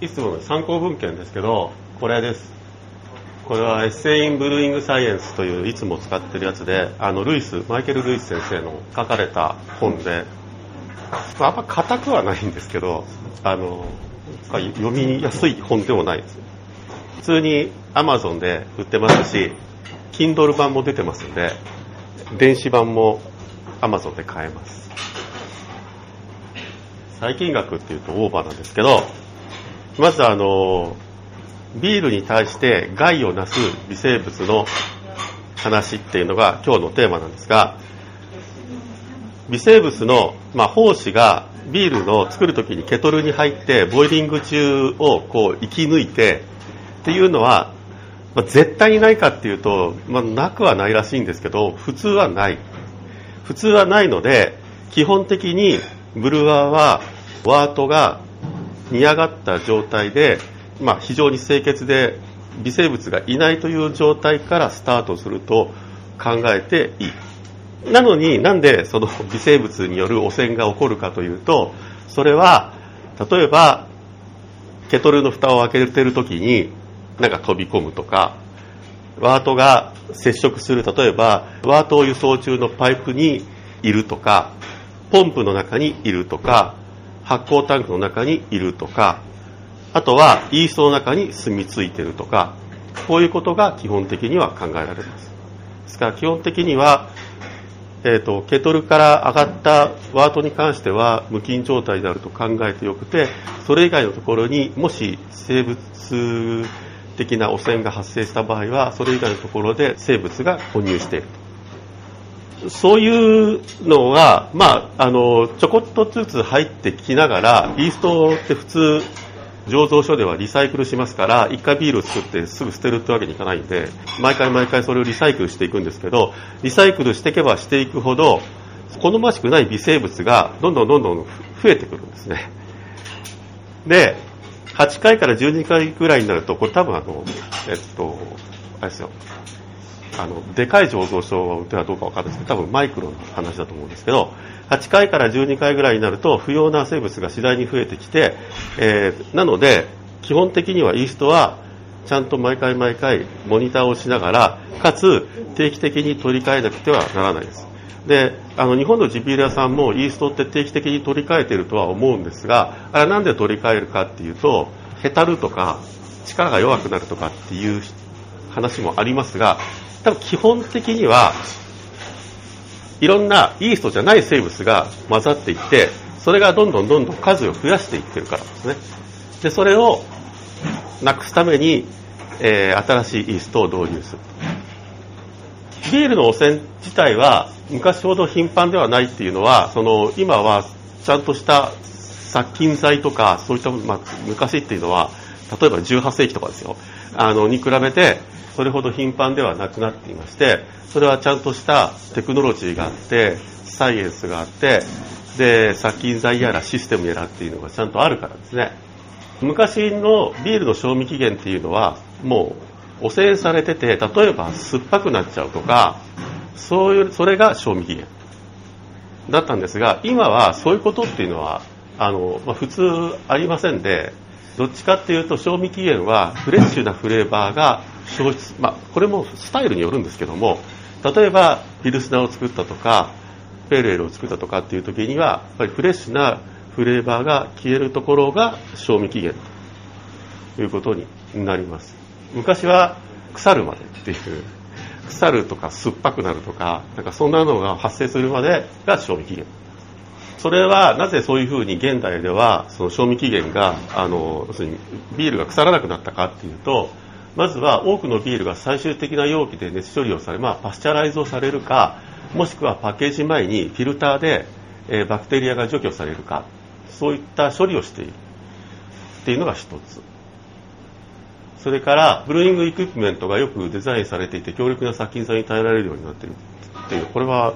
いつもの参考文献ですけどこれです。これはエッセイイン・ブルーイング・サイエンスといういつも使ってるやつであのルイスマイケル・ルイス先生の書かれた本であんま硬くはないんですけどあの読みやすい本でもないです。普通に Amazon で売ってますし Kindle 版も出てますんで電子版も Amazon で買えます。細菌学っていうとオーバーなんですけどまずあのビールに対して害をなす微生物の話っていうのが今日のテーマなんですが微生物の、まあ、胞子がビールの作る時にケトルに入ってボイリング中をこう生き抜いてっていうのは、まあ、絶対にないかっていうと、まあ、なくはないらしいんですけど普通はない。普通はないので基本的にブルワーはワートが煮上がった状態でまあ、非常に清潔で微生物がいないという状態からスタートすると考えていい。なのになんでその微生物による汚染が起こるかというと、それは例えばケトルの蓋を開けてる時になんか飛び込むとか、ワートが接触する、例えばワートを輸送中のパイプにいるとか、ポンプの中にいるとか、発酵タンクの中にいるとか、あとはイーストの中に住み着いてるとか、こういうことが基本的には考えられます。ですから基本的には、えーと、ケトルから上がったワートに関しては無菌状態であると考えてよくてそれ以外のところにもし生物的な汚染が発生した場合はそれ以外のところで生物が混入しているそういうのが、まあ、あのちょこっとずつ入ってきながらイーストって普通醸造所ではリサイクルしますから1回ビールを作ってすぐ捨てるってわけにいかないんで毎回毎回それをリサイクルしていくんですけどリサイクルしていけばしていくほど好ましくない微生物がどんどんどんどん増えてくるんですね。で8回から12回ぐらいになるとこれ多分あのえっとあれですよ。あのでかい醸造所ではどうか分かんないですけど多分マイクロの話だと思うんですけど8回から12回ぐらいになると不要な生物が次第に増えてきて、えー、なので基本的にはイーストはちゃんと毎回毎回モニターをしながらかつ定期的に取り替えなくてはならないです。であの日本のジビエラさんもイーストって定期的に取り替えてるとは思うんですがあれなんで取り替えるかっていうとへたるとか力が弱くなるとかっていう話もありますが多分基本的にはいろんなイーストじゃない生物が混ざっていってそれがどんどんどんどん数を増やしていってるからですね。でそれをなくすために、えー、新しいイーストを導入する。ビールの汚染自体は昔ほど頻繁ではないっていうのはその今はちゃんとした殺菌剤とかそういった、まあ、昔っていうのは例えば18世紀とかですよ。あのに比べてそれほど頻繁ではなくなっていましてそれはちゃんとしたテクノロジーがあってサイエンスがあってで殺菌剤やらシステムやらっていうのがちゃんとあるからですね。昔のビールの賞味期限っていうのはもう汚染されてて例えば酸っぱくなっちゃうとかそういうそれが賞味期限。だったんですが今はそういうことっていうのはあの、まあ、普通ありませんでどっちかっていうと賞味期限はフレッシュなフレーバーが消失、まあ、これもスタイルによるんですけども例えばピルスナを作ったとかペールエールを作ったとかっていう時にはやっぱりフレッシュなフレーバーが消えるところが賞味期限。ということになります。昔は腐るまでっていう腐るとか酸っぱくなるとかなんかそんなのが発生するまでが賞味期限。それはなぜそういうふうに現代ではその賞味期限があの要するにビールが腐らなくなったかっていうとまずは多くのビールが最終的な容器で熱処理をされ、まあ、パスチャライズをされるかもしくはパッケージ前にフィルターで、え、バクテリアが除去されるかそういった処理をしている。っていうのが一つ。それからブルーイングエクイプメントがよくデザインされていて強力な殺菌剤に耐えられるようになっている。っていうこれは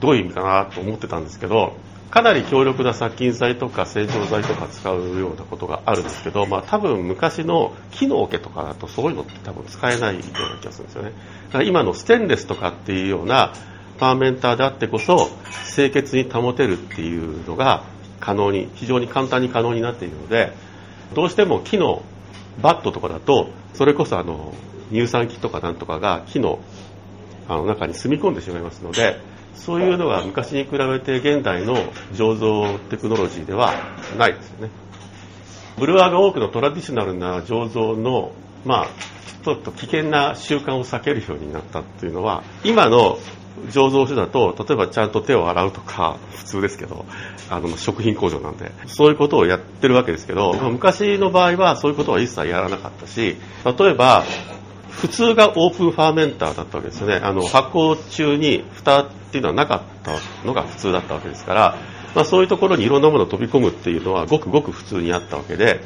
どういう意味かなと思ってたんですけどかなり強力な殺菌剤とか洗浄剤とか使うようなことがあるんですけど、まあ、多分昔の木の桶とかだとそういうのって多分使えないような気がするんですよね。だから今のステンレスとかっていうようなパーメンターであってこそ清潔に保てるっていうのが可能に非常に簡単に可能になっているのでどうしても木のバットとかだとそれこそあの乳酸菌とかなんとかが木のあの中に住み込んでしまいますのでそういうのが昔に比べて現代の醸造テクノロジーではないですよね。ブルワーが多くのトラディショナルな醸造のまあちょっと危険な習慣を避けるようになったっていうのは今の醸造所だと例えばちゃんと手を洗うとか普通ですけどあの食品工場なんでそういうことをやってるわけですけど、昔の場合はそういうことは一切やらなかったし例えば普通がオープンファーメンターだったわけですよね。あの発酵中に蓋っていうのはなかったのが普通だったわけですから、まあ、そういうところにいろんなものを飛び込むっていうのはごくごく普通にあったわけで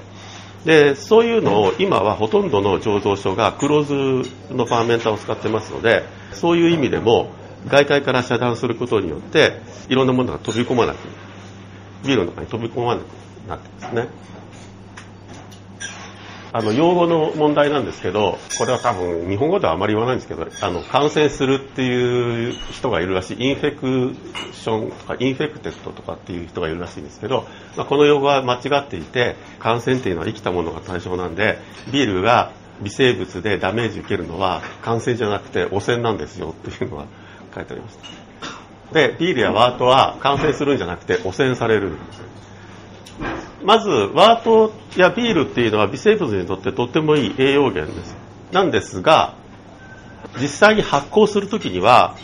でそういうのを今はほとんどの醸造所がクローズのファーメンターを使ってますのでそういう意味でも外界から遮断することによっていろんなものが飛び込まなくビールの中に飛び込まなくなってますね。あの用語の問題なんですけどこれは多分日本語ではあまり言わないんですけどあの感染するっていう人がいるらしい infection とか infected とかっていう人がいるらしいんですけど、まあ、この用語は間違っていて感染っていうのは生きたものが対象なんでビールが微生物でダメージ受けるのは感染じゃなくて汚染なんですよっていうのは書いてありましたでビールやワートは感染するんじゃなくて汚染されるんですまずワートやビールっていうのは微生物にとってとってもいい栄養源です。なんですが実際に発酵するときには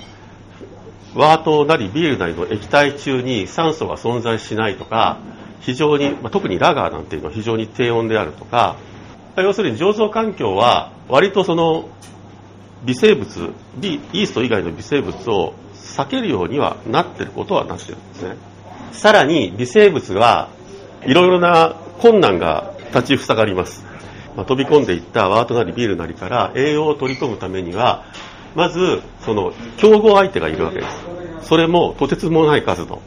ワートなりビールなりの液体中に酸素が存在しないとか非常に、まあ、特にラガーなんていうのは非常に低温であるとか要するに醸造環境は割とその微生物イースト以外の微生物を避けるようにはなってることはなってるんですね。さらに微生物はいろいろな困難が立ちふさがります、まあ、飛び込んでいったワートなりビールなりから栄養を取り込むためにはまずその競合相手がいるわけです。それもとてつもない数の。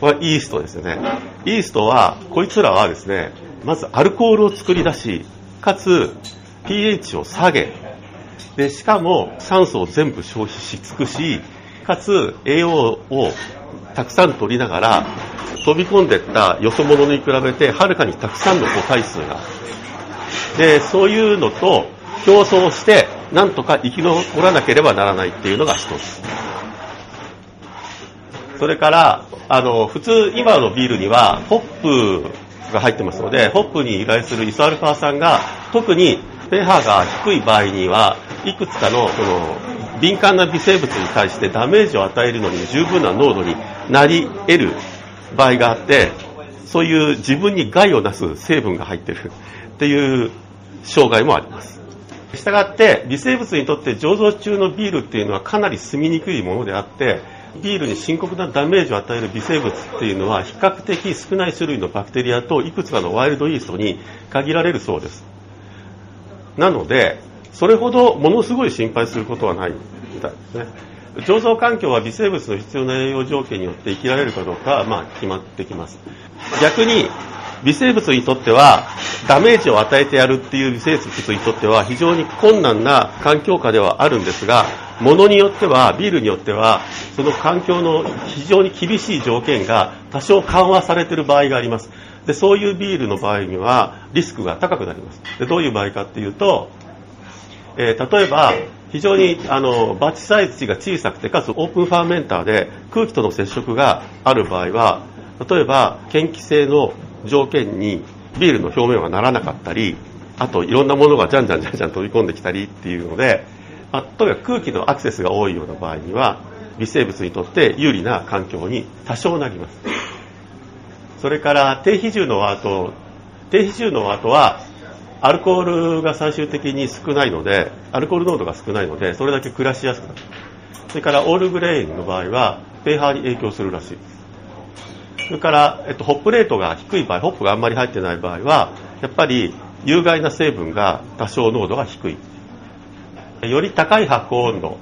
これはイーストですよね。イーストはこいつらはですねまずアルコールを作り出しかつ pH を下げ。でしかも酸素を全部消費し尽くしかつ栄養をたくさん取りながら飛び込んでったよそ者に比べてはるかにたくさんの個体数が。でそういうのと競争してなんとか生き残らなければならないっていうのが一つ。それからあの普通今のビールにはホップが入ってますのでホップに由来するイソアルファ酸が特に pH が低い場合にはいくつかのその敏感な微生物に対してダメージを与えるのに十分な濃度になり得る場合があってそういう自分に害をなす成分が入ってるっていう障害もあります。したがって微生物にとって醸造中のビールっていうのはかなり住みにくいものであってビールに深刻なダメージを与える微生物っていうのは比較的少ない種類のバクテリアといくつかのワイルドイーストに限られるそうです。なのでそれほどものすごい心配することはないみたいですね。醸造環境は微生物の必要な栄養条件によって生きられるかどうかはまあ決まってきます。逆に微生物にとってはダメージを与えてやるっていう微生物にとっては非常に困難な環境下ではあるんですがものによってはビールによってはその環境の非常に厳しい条件が多少緩和されている場合があります。でそういうビールの場合にはリスクが高くなります。でどういう場合かっていうと、えー、例えば非常にあのバッチサイズが小さくてかつオープンファーメンターで空気との接触がある場合は例えば嫌気性の条件にビールの表面はならなかったりあといろんなものがじゃんじゃんじゃんじゃん飛び込んできたりっていうので、まあ、例えば空気のアクセスが多いような場合には微生物にとって有利な環境に多少なります。それから低比重のワート低比重のワートはアルコールが最終的に少ないのでアルコール濃度が少ないのでそれだけ暮らしやすくなる。それからオールグレインの場合はペーハーに影響するらしい。それから、えっと、ホップレートが低い場合ホップがあんまり入ってない場合はやっぱり有害な成分が多少濃度が低い。より高い発酵温度。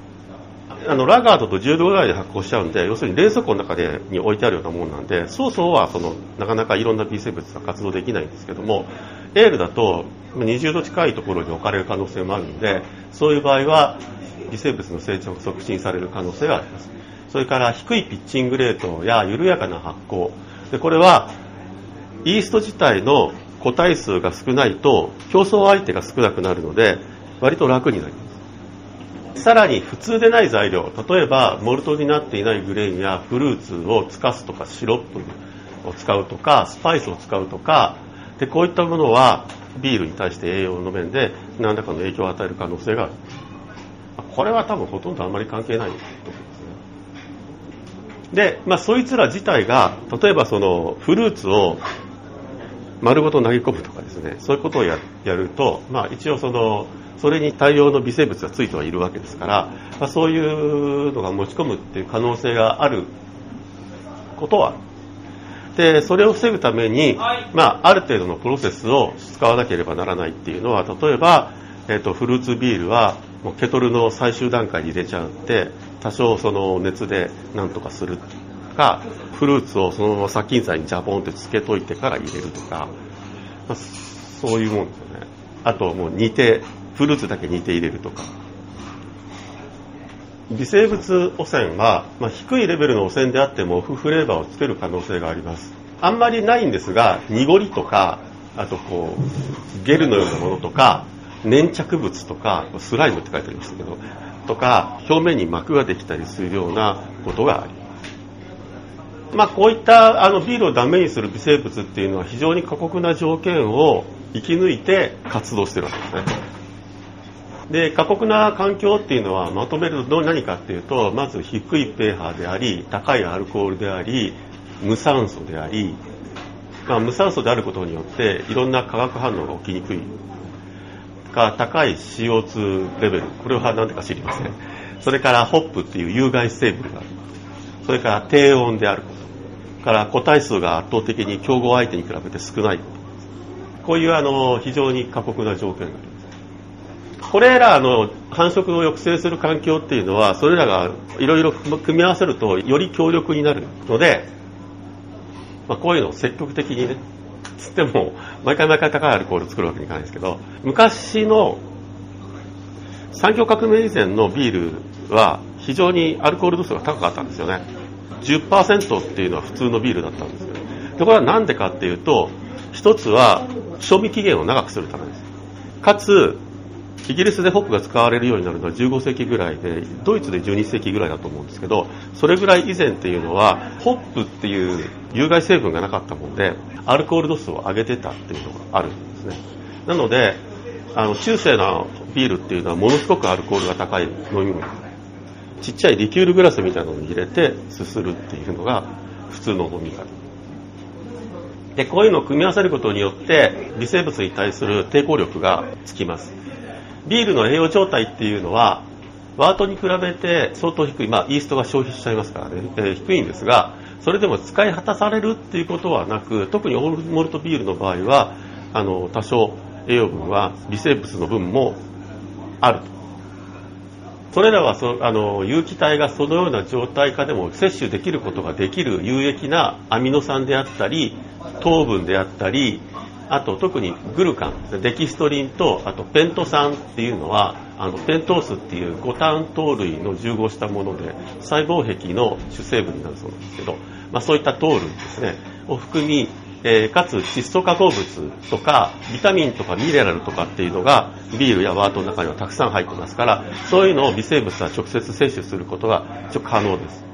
あのラガードと10度ぐらいで発酵しちゃうんで要するに冷蔵庫の中でに置いてあるようなものなんでそうそうはそのなかなかいろんな微生物が活動できないんですけどもエールだと20度近いところに置かれる可能性もあるのでそういう場合は微生物の成長が促進される可能性があります。それから低いピッチングレートや緩やかな発酵。でこれはイースト自体の個体数が少ないと競争相手が少なくなるので割と楽になります。さらに普通でない材料例えばモルトになっていないグレーンやフルーツをつかすとかシロップを使うとかスパイスを使うとかでこういったものはビールに対して栄養の面で何らかの影響を与える可能性がある。これは多分ほとんどあんまり関係ないと思いますね。で、まあ、そいつら自体が例えばそのフルーツを丸ごと投げ込むとかですね。そういうことをやると、まあ、一応そのそれに大量の微生物がついてはいるわけですから、まあ、そういうのが持ち込むっていう可能性があることはでそれを防ぐために、まあ、ある程度のプロセスを使わなければならないっていうのは例えば、えーと、フルーツビールはもうケトルの最終段階に入れちゃって多少その熱でなんとかするかフルーツをそのまま殺菌剤にジャポンってつけといてから入れるとか、まあ、そういうもんですよね。あともう煮てフルーツだけ煮て入れるとか微生物汚染は、まあ、低いレベルの汚染であってもフフレーバーをつける可能性がありますあんまりないんですが濁りとかあとこうゲルのようなものとか粘着物とかスライムって書いてありましたけどとか表面に膜ができたりするようなことがありますまあ、こういったあのビールをダメにする微生物っていうのは非常に過酷な条件を生き抜いて活動してるわけですね。で過酷な環境っていうのはまとめると何かっていうとまず低い pH であり高いアルコールであり無酸素であり、まあ、無酸素であることによっていろんな化学反応が起きにくい。か高い CO2 レベル。これは何でか知りません。それからホップっていう有害成分があるそれから低温であること。から個体数が圧倒的に競合相手に比べて少ないこういうあの非常に過酷な条件があります。これらの繁殖を抑制する環境っていうのはそれらがいろいろ組み合わせるとより強力になるので、まあ、こういうのを積極的にねつっても毎回毎回高いアルコールを作るわけにいかないですけど昔の産業革命以前のビールは非常にアルコール度数が高かったんですよね。10%っていうのは普通のビールだったんですけどでこれは何でかっていうと一つは賞味期限を長くするためです。かつイギリスでホップが使われるようになるのは15世紀ぐらいでドイツで12世紀ぐらいだと思うんですけどそれぐらい以前っていうのはホップっていう有害成分がなかったもんでアルコール度数を上げてたっていうのがあるんですね。なのであの中世のビールっていうのはものすごくアルコールが高い飲み物。ちっちゃいリキュールグラスみたいなのに入れてすするっていうのが普通の飲み方。でこういうのを組み合わせることによって微生物に対する抵抗力がつきます。ビールの栄養状態っていうのはワートに比べて相当低い、まあ、イーストが消費しちゃいますからね、えー、低いんですがそれでも使い果たされるっていうことはなく特にオールモルトビールの場合はあの多少栄養分は微生物の分もあると。それらはそあの有機体がそのような状態下でも摂取できることができる有益なアミノ酸であったり糖分であったりあと特にグルカンデキストリンとあとペント酸っていうのはあのペントースっていう五炭糖類の重合したもので細胞壁の主成分になるそうなんですけど、まあ、そういった糖類ですねを含み、えー、かつ窒素化合物とかビタミンとかミネラルとかっていうのがビールやワートの中にはたくさん入ってますからそういうのを微生物は直接摂取することが可能です。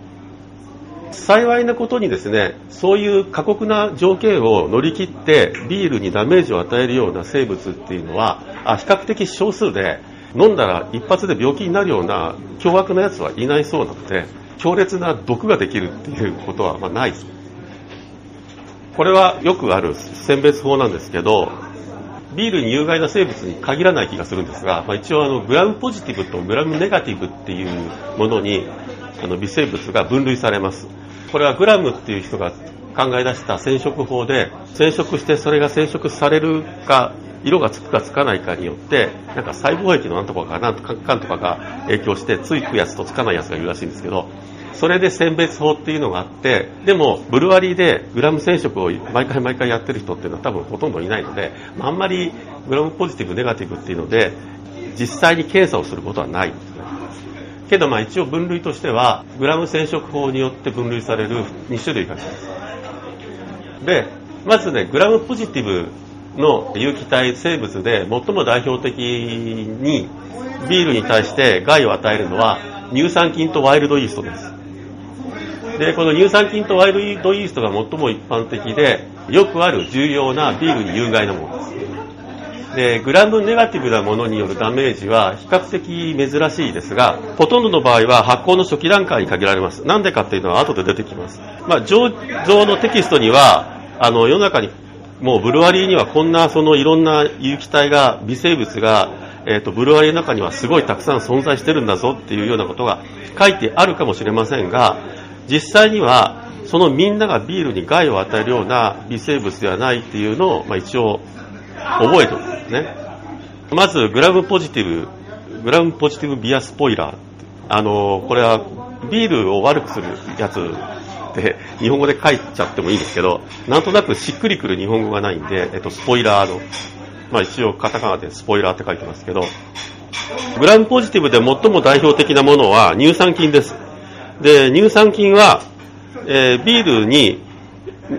幸いなことにですねそういう過酷な条件を乗り切ってビールにダメージを与えるような生物っていうのはあ比較的少数で飲んだら一発で病気になるような凶悪なやつはいないそうなので強烈な毒ができるっていうことはまあないこれはよくある選別法なんですけどビールに有害な生物に限らない気がするんですが、まあ、一応あのグラムポジティブとグラムネガティブっていうものにあの微生物が分類されます。これはグラムっていう人が考え出した染色法で染色してそれが染色されるか色がつくかつかないかによってなんか細胞液のなんとかがなんとかかんとかが影響してついくやつとつかないやつがいるらしいんですけどそれで選別法っていうのがあってでもブルワリーでグラム染色を毎回毎回やってる人っていうのは多分ほとんどいないのであんまりグラムポジティブネガティブっていうので実際に検査をすることはない。けどまあ一応分類としてはグラム染色法によって分類される2種類があります。でまずねグラムポジティブの有機体生物で最も代表的にビールに対して害を与えるのは乳酸菌とワイルドイーストです。でこの乳酸菌とワイルドイーストが最も一般的でよくある重要なビールに有害なものです。でグラムネガティブなものによるダメージは比較的珍しいですがほとんどの場合は発酵の初期段階に限られます。なんでかっていうのは後で出てきます、まあ、醸造のテキストにはあの世の中にもうブルワリーにはこんなそのいろんな有機体が微生物が、えーと、ブルワリーの中にはすごいたくさん存在してるんだぞっていうようなことが書いてあるかもしれませんが実際にはそのみんながビールに害を与えるような微生物ではないっていうのを、まあ、一応覚えておくんですね。まずグラムポジティブグラムポジティブビアスポイラー。あのこれはビールを悪くするやつって日本語で書いちゃってもいいんですけどなんとなくしっくりくる日本語がないんで、えっと、スポイラーの、まあ、一応カタカナでスポイラーって書いてますけどグラムポジティブで最も代表的なものは乳酸菌です。で乳酸菌は、えー、ビールに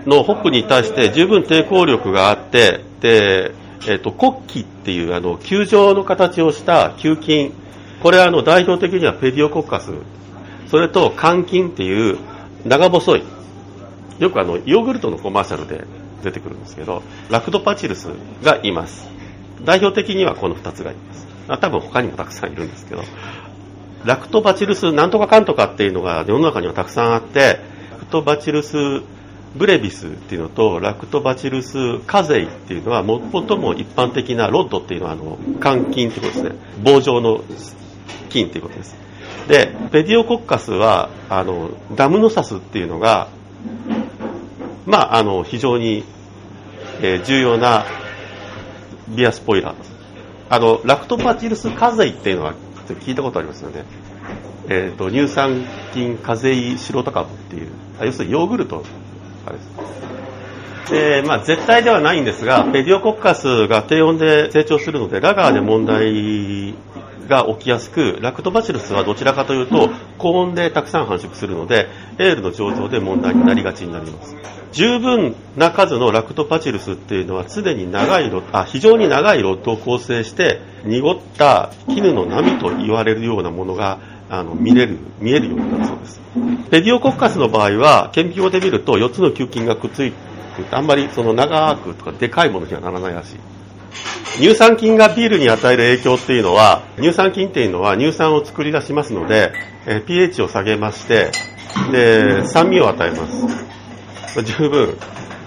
のホップに対して十分抵抗力があってで、えーと、国旗っていうあの球状の形をした球菌。これはあの代表的にはペディオコッカス。それと肝菌っていう長細いよくあのヨーグルトのコマーシャルで出てくるんですけどラクトパチルスがいます。代表的にはこの2つがいます。多分他にもたくさんいるんですけどラクトバチルスなんとかかんとかっていうのが世の中にはたくさんあってラクトバチルスブレビスっていうのとラクトバチルスカゼイっていうのは最も一般的なロッドっていうのはあの肝菌ってことですね。棒状の菌っていうことです。でペディオコッカスはあのダムノサスっていうのがまああの非常に、えー、重要なビアスポイラー。ですあのラクトバチルスカゼイっていうのは聞いたことありますよね。えーと、乳酸菌カゼイシロタ株っていう要するにヨーグルト。あれです。で、まあ、絶対ではないんですがペディオコッカスが低温で成長するのでラガーで問題が起きやすくラクトバチルスはどちらかというと高温でたくさん繁殖するのでエールの醸造で問題になりがちになります。十分な数のラクトバチルスっていうのは常に長いロあ非常に長いロッドを構成して濁った絹の波と言われるようなものがあの見れる見えるようになるそうです。ペディオコッカスの場合は顕微鏡で見ると4つの球菌がくっついてあんまりその長くとかでかいものにはならないらしい。乳酸菌がビールに与える影響っていうのは乳酸菌っていうのは乳酸を作り出しますので、え pH を下げましてで酸味を与えます。十分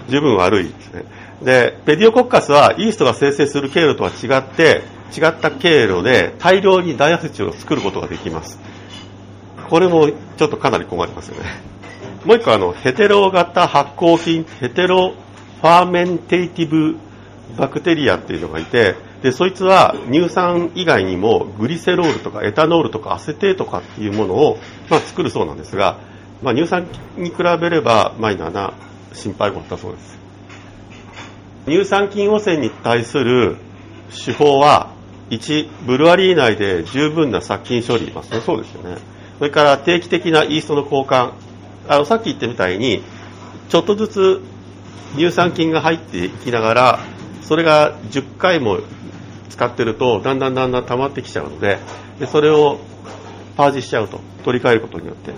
十分悪い。ですねでペディオコッカスはイーストが生成する経路とは違って違った経路で大量にダイアセチを作ることができます。これもちょっとかなり困りますよね。もう一個あのヘテロ型発酵菌ヘテロファーメンテイティブバクテリアっていうのがいてでそいつは乳酸以外にもグリセロールとかエタノールとかアセテーとかっていうものを、まあ、作るそうなんですが、まあ、乳酸に比べればマイナーな心配事だそうです。乳酸菌汚染に対する手法は1ブルワリー内で十分な殺菌処理、まあ、そうですよね。それから定期的なイーストの交換。あのさっき言ったみたいにちょっとずつ乳酸菌が入っていきながらそれが10回も使ってるとだんだんだんだん溜まってきちゃうのででそれをパージしちゃうと取り替えることによって。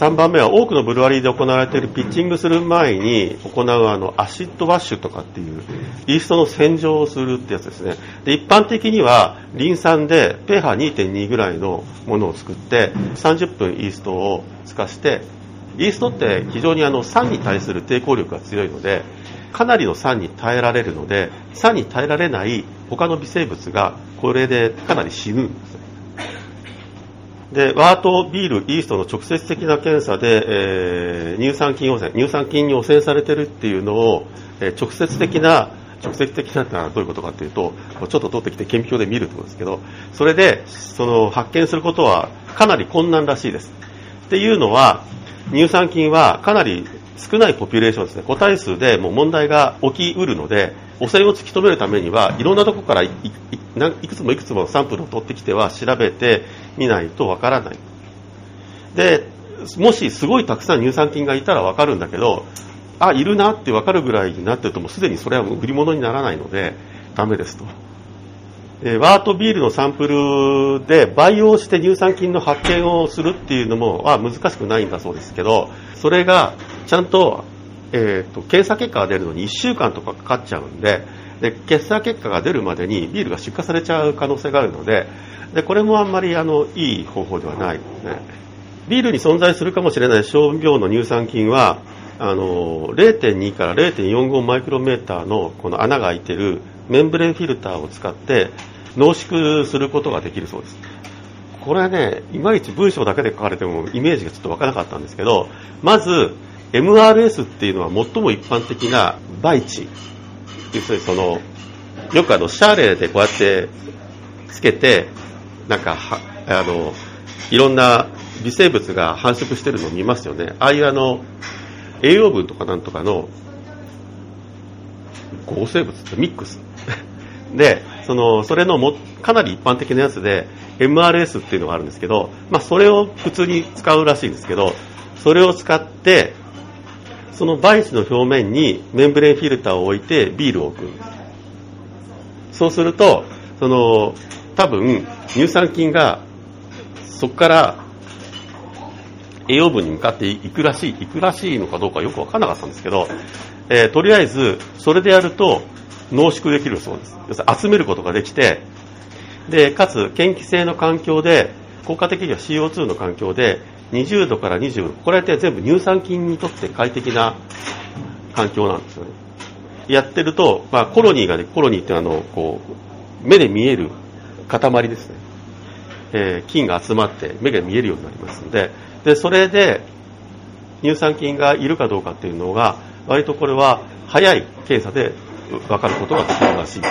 3番目は多くのブルワリーで行われているピッチングする前に行うあの acid wash とかっていうイーストの洗浄をするってやつですね。で一般的にはリン酸で pH2.2 ぐらいのものを作って30分イーストを透かしてイーストって非常にあの酸に対する抵抗力が強いのでかなりの酸に耐えられるので酸に耐えられない他の微生物がこれでかなり死ぬ。んですでワートビールイーストの直接的な検査で、えー、乳酸菌汚染乳酸菌に汚染されてるっていうのを、えー、直接的な直接的なのはどういうことかっていうとちょっと取ってきて顕微鏡で見るってことですけどそれでその発見することはかなり困難らしいです。っていうのは乳酸菌はかなり少ないポピュレーションですね。個体数でもう問題が起きうるので汚染を突き止めるためにはいろんなとこからいくつもいくつもサンプルを取ってきては調べてみないとわからない。でもしすごいたくさん乳酸菌がいたらわかるんだけどあいるなって分かるぐらいになってるともうすでにそれは売り物にならないのでダメですと。えワートビールのサンプルで培養して乳酸菌の発見をするっていうのもは難しくないんだそうですけどそれがちゃんと,、えーと、検査結果が出るのに1週間とかかかっちゃうんでで検査結果が出るまでにビールが出荷されちゃう可能性があるのででこれもあんまりあのいい方法ではないですねビールに存在するかもしれない小量の乳酸菌はあの0.2から0.45マイクロメーターのこの穴が開いてるメンブレンフィルターを使って濃縮することができるそうです。これはねいまいち文章だけで書かれてもイメージがちょっとわからなかったんですけどまず MRS っていうのは最も一般的な培地。要するにそのよくあのシャーレでこうやってつけてなんかあのいろんな微生物が繁殖してるのを見ますよね。ああいうあの栄養分とかなんとかの合成物ってミックス。でそのそれのもかなり一般的なやつで MRS っていうのがあるんですけど、まあ、それを普通に使うらしいんですけどそれを使ってその媒地の表面にメンブレンフィルターを置いてビールを置く。そうするとその多分乳酸菌がそこから栄養分に向かっていくらしいいくらしいのかどうかよく分からなかったんですけど、えー、とりあえずそれでやると濃縮できるそうです。要するに集めることができてでかつ嫌気性の環境で効果的には CO2 の環境で20度から25度。これって全部乳酸菌にとって快適な環境なんですよね。やってると、まあ、コロニーがねコロニーってあのこう目で見える塊ですね、えー、菌が集まって目が見えるようになりますので。でそれで乳酸菌がいるかどうかっていうのが割とこれは早い検査で分かることができるらしい。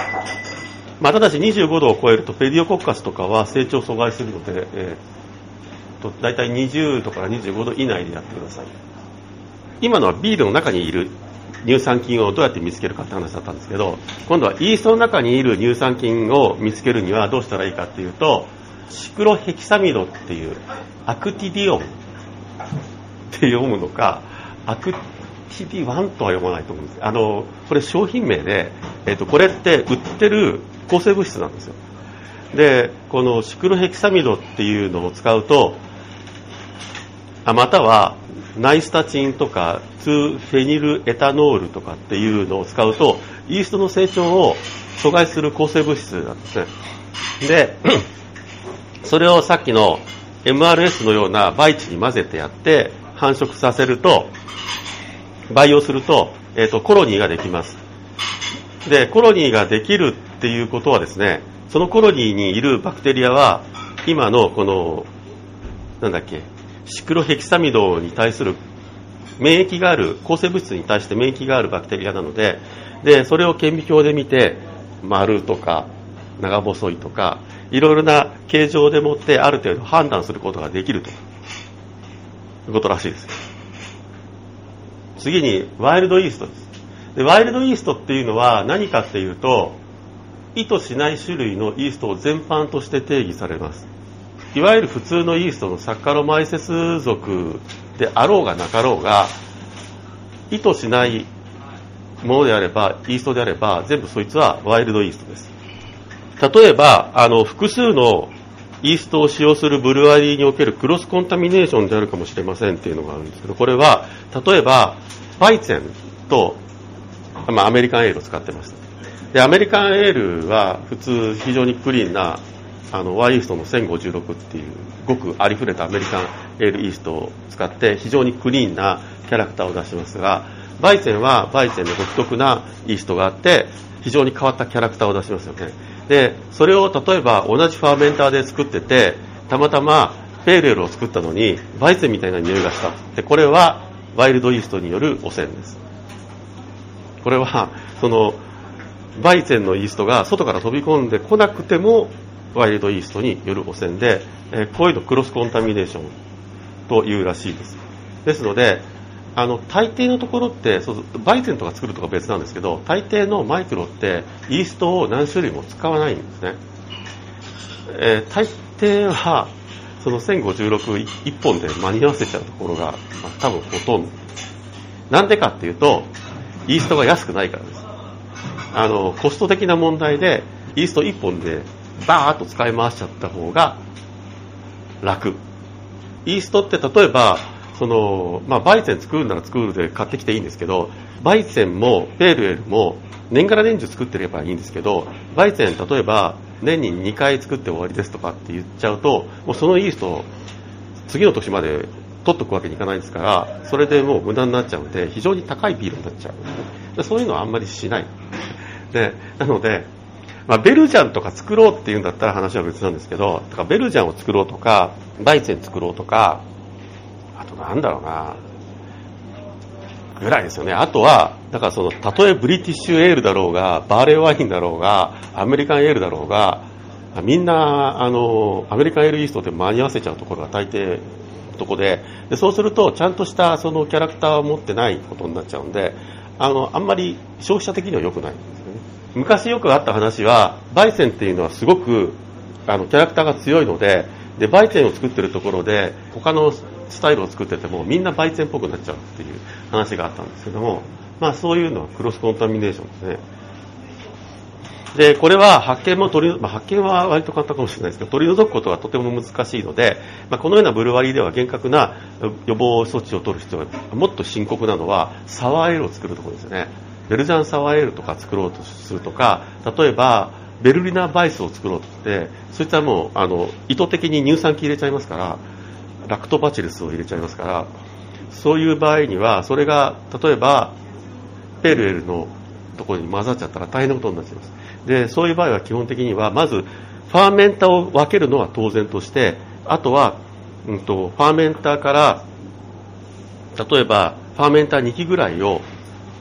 まあ、ただし25度を超えるとペディオコッカスとかは成長阻害するので、えー、と大体20度から25度以内でやってください。今のはビールの中にいる乳酸菌をどうやって見つけるかって話だったんですけど、今度はイーストの中にいる乳酸菌を見つけるにはどうしたらいいかっていうと、シクロヘキサミドっていうアクティディオンって読むのか、アク TD1 とは読まないと思うんですあのこれ商品名で、えーと、これって売ってる抗生物質なんですよでこのシクロヘキサミドっていうのを使うとまたはナイスタチンとか2フェニルエタノールとかっていうのを使うとイーストの成長を阻害する抗生物質なんですね。で それをさっきの MRS のような培地に混ぜてやって繁殖させると培養すると,、えーと、コロニーができます。でコロニーができるっていうことはですねそのコロニーにいるバクテリアは今のこのなんだっけシクロヘキサミドに対する免疫がある抗生物質に対して免疫があるバクテリアなのででそれを顕微鏡で見て丸とか長細いとかいろいろな形状でもってある程度判断することができると。いうことらしいです次にワイルドイーストです。でワイルドイーストっていうのは何かっていうと意図しない種類のイーストを全般として定義されます。いわゆる普通のイーストのサッカロマイセス属であろうがなかろうが意図しないものであればイーストであれば全部そいつはワイルドイーストです。例えばあの複数のイーストを使用するブルワリーにおけるクロスコンタミネーションであるかもしれませんっていうのがあるんですけどこれは例えばバイツェンと、まあ、アメリカンエールを使ってます。でアメリカンエールは普通非常にクリーンなあのワイイーストの1056っていうごくありふれたアメリカンエールイーストを使って非常にクリーンなキャラクターを出しますがバイツェンはバイツェンの独特なイーストがあって非常に変わったキャラクターを出しますよね。でそれを例えば同じファーメンターで作っててたまたまペールエルを作ったのにバイツェンみたいな匂いがした。でこれはワイルドイーストによる汚染です。これはそのバイツェンのイーストが外から飛び込んでこなくてもワイルドイーストによる汚染で、えこういうのクロスコンタミネーションというらしいです。ですのであの大抵のところってそうバイゼンとか作るとか別なんですけど大抵のマイクロってイーストを何種類も使わないんですね、えー、大抵はその1056 1本で間に合わせちゃうところが、まあ、多分ほとんど。なんでかっていうと、イーストが安くないからです。あの、コスト的な問題で、イースト1本でバーッと使い回しちゃった方が楽。イーストって例えば、その、まあ、バイセン作るなら作るで買ってきていいんですけど、バイセンもペールエルも年がら年中作ってればいいんですけど、バイセン例えば年に2回作って終わりですとかって言っちゃうと、もうそのイースト次の年まで取っとくわけにいかないですから、それでもう無駄になっちゃうので、非常に高いビールになっちゃう。そういうのはあんまりしない。で、なので、まあ、ベルジャンとか作ろうっていうんだったら話は別なんですけど、とかベルジャンを作ろうとか、バイセン作ろうとか、あとなんだろうな、ぐらいですよね。あとは、だからその、たとえブリティッシュエールだろうが、バーレーワインだろうが、アメリカンエールだろうが、みんな、あの、アメリカンエールイーストで間に合わせちゃうところが大抵とこでで、そうすると、ちゃんとしたそのキャラクターを持ってないことになっちゃうんで、あの、あんまり消費者的には良くないんですよ。昔よくあった話は、バイセンっていうのはすごく、あの、キャラクターが強いので、で、バイセンを作ってるところで、他のスタイルを作ってても、みんなバイセンっぽくなっちゃうっていう話があったんですけども、まあそういうのはクロスコンタミネーションですね。で、これは発見も取り、まあ、発見は割と簡単かもしれないですけど、取り除くことがとても難しいので、まあ、このようなブルワリーでは厳格な予防措置を取る必要が、もっと深刻なのは、サワーエールを作るところですよね。ベルジャンサワーエールとか作ろうとするとか、例えば、ベルリナバイスを作ろうとして、そいつはもう、あの、意図的に乳酸菌入れちゃいますから、ラクトバチルスを入れちゃいますから、そういう場合には、それが、例えば、ペルエルのところに混ざっちゃったら大変なことになっちゃいます。で、そういう場合は基本的には、まず、ファーメンタを分けるのは当然として、あとは、うんと、ファーメンターから、例えば、ファーメンター2機ぐらいを、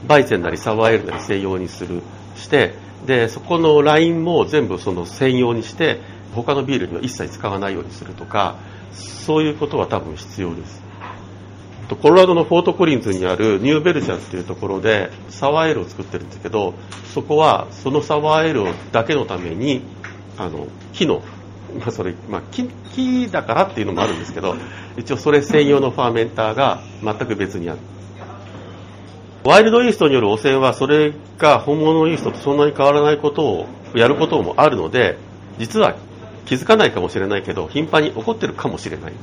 バイセンなりサワーエールなり専用にする、して、で、そこのラインも全部その専用にして、他のビールには一切使わないようにするとか、そういうことは多分必要です。コロラドのフォートコリンズにあるニューベルジャンっていうところでサワーエールを作ってるんですけどそこはそのサワーエールだけのためにあの木の、まあそれまあ、木木だからっていうのもあるんですけど一応それ専用のファーメンターが全く別にあるワイルドイーストによる汚染はそれが本物のイーストとそんなに変わらないことをやることもあるので実は気づかないかもしれないけど頻繁に起こってるかもしれない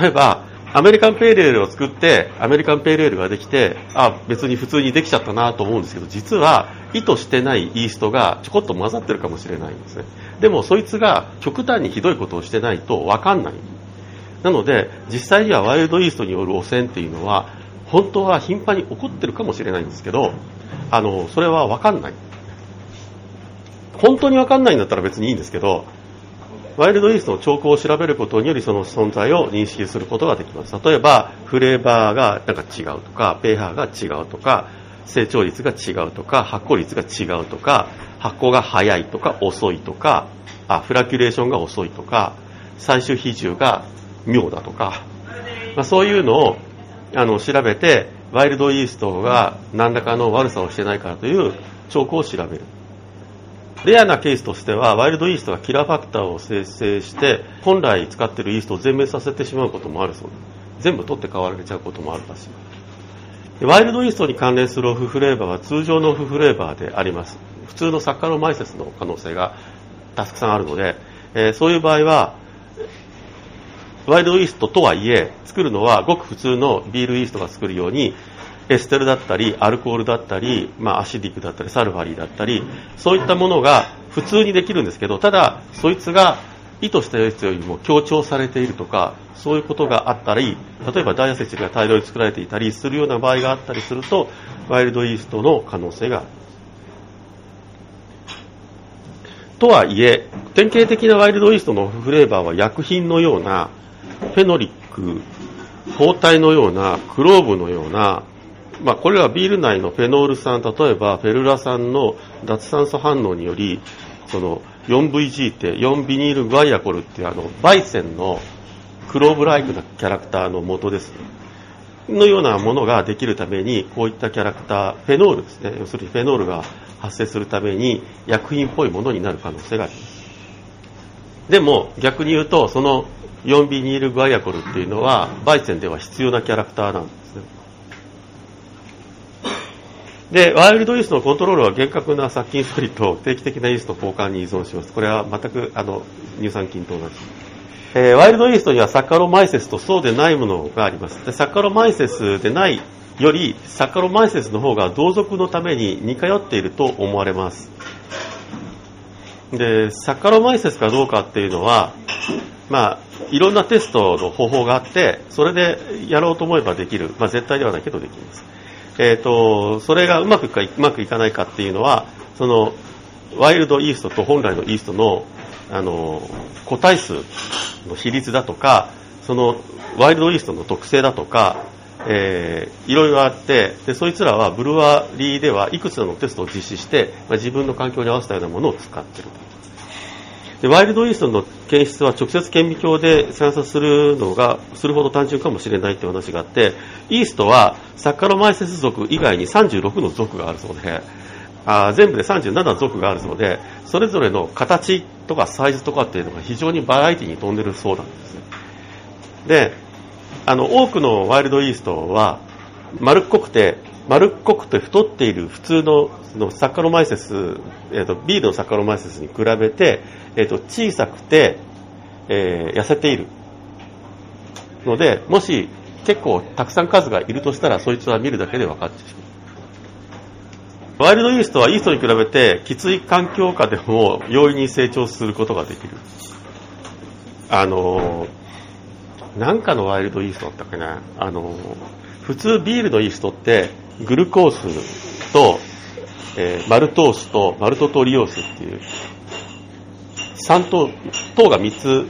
例えばアメリカンペールエールを作って、アメリカンペールエールができて、あ、別に普通にできちゃったなと思うんですけど、実は意図してないイーストがちょこっと混ざってるかもしれないんですね。でもそいつが極端にひどいことをしてないとわかんない。なので、実際にはワイルドイーストによる汚染っていうのは、本当は頻繁に起こってるかもしれないんですけど、あの、それはわかんない。本当にわかんないんだったら別にいいんですけど、ワイルドイーストの兆候を調べることによりその存在を認識することができます。例えば、フレーバーがなんか違うとか、ペーハーが違うとか、成長率が違うとか、発酵率が違うとか、発酵が早いとか遅いとか、あ、フラキュレーションが遅いとか、最終比重が妙だとか、まあ、そういうのをあの調べて、ワイルドイーストが何らかの悪さをしてないからという兆候を調べる。レアなケースとしては、ワイルドイーストがキラーファクターを生成して、本来使っているイーストを全滅させてしまうこともあるそうです。全部取って代わられちゃうこともあるらしい。ワイルドイーストに関連するオフフレーバーは通常のオフフレーバーであります。普通のサッカロマイセスの可能性がたくさんあるので、えー、そういう場合は、ワイルドイーストとはいえ、作るのはごく普通のビールイーストが作るように、エステルだったり、アルコールだったり、まあ、アシディックだったり、サルファリーだったり、そういったものが普通にできるんですけど、ただ、そいつが意図したやつよりも強調されているとか、そういうことがあったり、例えばダイアセチルが大量に作られていたりするような場合があったりすると、ワイルドイーストの可能性がある。とはいえ、典型的なワイルドイーストのフレーバーは薬品のような、フェノリック、包帯のような、クローブのような、まあ、これはビール内のフェノール酸、例えばフェルラ酸の脱酸素反応により、その 4VG って4ビニールグアイアコルっていうあの、バイセンのクローブライクなキャラクターの元ですね、のようなものができるために、こういったキャラクター、フェノールですね、要するにフェノールが発生するために薬品っぽいものになる可能性があります。でも逆に言うと、その4ビニールグアイアコルっていうのは、バイセンでは必要なキャラクターなんですね。で、ワイルドイーストのコントロールは厳格な殺菌処理と定期的なイースト交換に依存します。これは全くあの乳酸菌と同じ。えー、ワイルドイーストにはサッカロマイセスとそうでないものがあります。でサッカロマイセスでないよりサッカロマイセスの方が同族のために似通っていると思われます。で、サッカロマイセスかどうかっていうのは、まあ、いろんなテストの方法があって、それでやろうと思えばできる。まあ、絶対ではないけどできます。えっ、ー、と、それがうまくいくかうまくいかないかっていうのは、その、ワイルドイーストと本来のイーストの、あの、個体数の比率だとか、その、ワイルドイーストの特性だとか、えー、いろいろあってでそいつらはブルワリーではいくつかのテストを実施して、まあ、自分の環境に合わせたようなものを使っているでワイルドイーストの検出は直接顕微鏡で観察するのがするほど単純かもしれないという話があってイーストはサッカロマイセス属以外に36の属があるそうであ全部で37の属があるそうでそれぞれの形とかサイズとかっていうのが非常にバラエティに富んでるそうなんです。であの多くのワイルドイーストは丸っこくて丸っこくて太っている普通ののサッカロマイセス、えーと、ビールのサッカロマイセスに比べて、えーと、小さくて、えー、痩せている。のでもし結構たくさん数がいるとしたらそいつは見るだけで分かってしまう。ワイルドイーストはイーストに比べてきつい環境下でも容易に成長することができる。あのーなんかのワイルドイーストだったっけな、あの、普通ビールのイーストって、グルコースと、えー、マルトースとマルトトリオースっていう、3糖、糖が3つ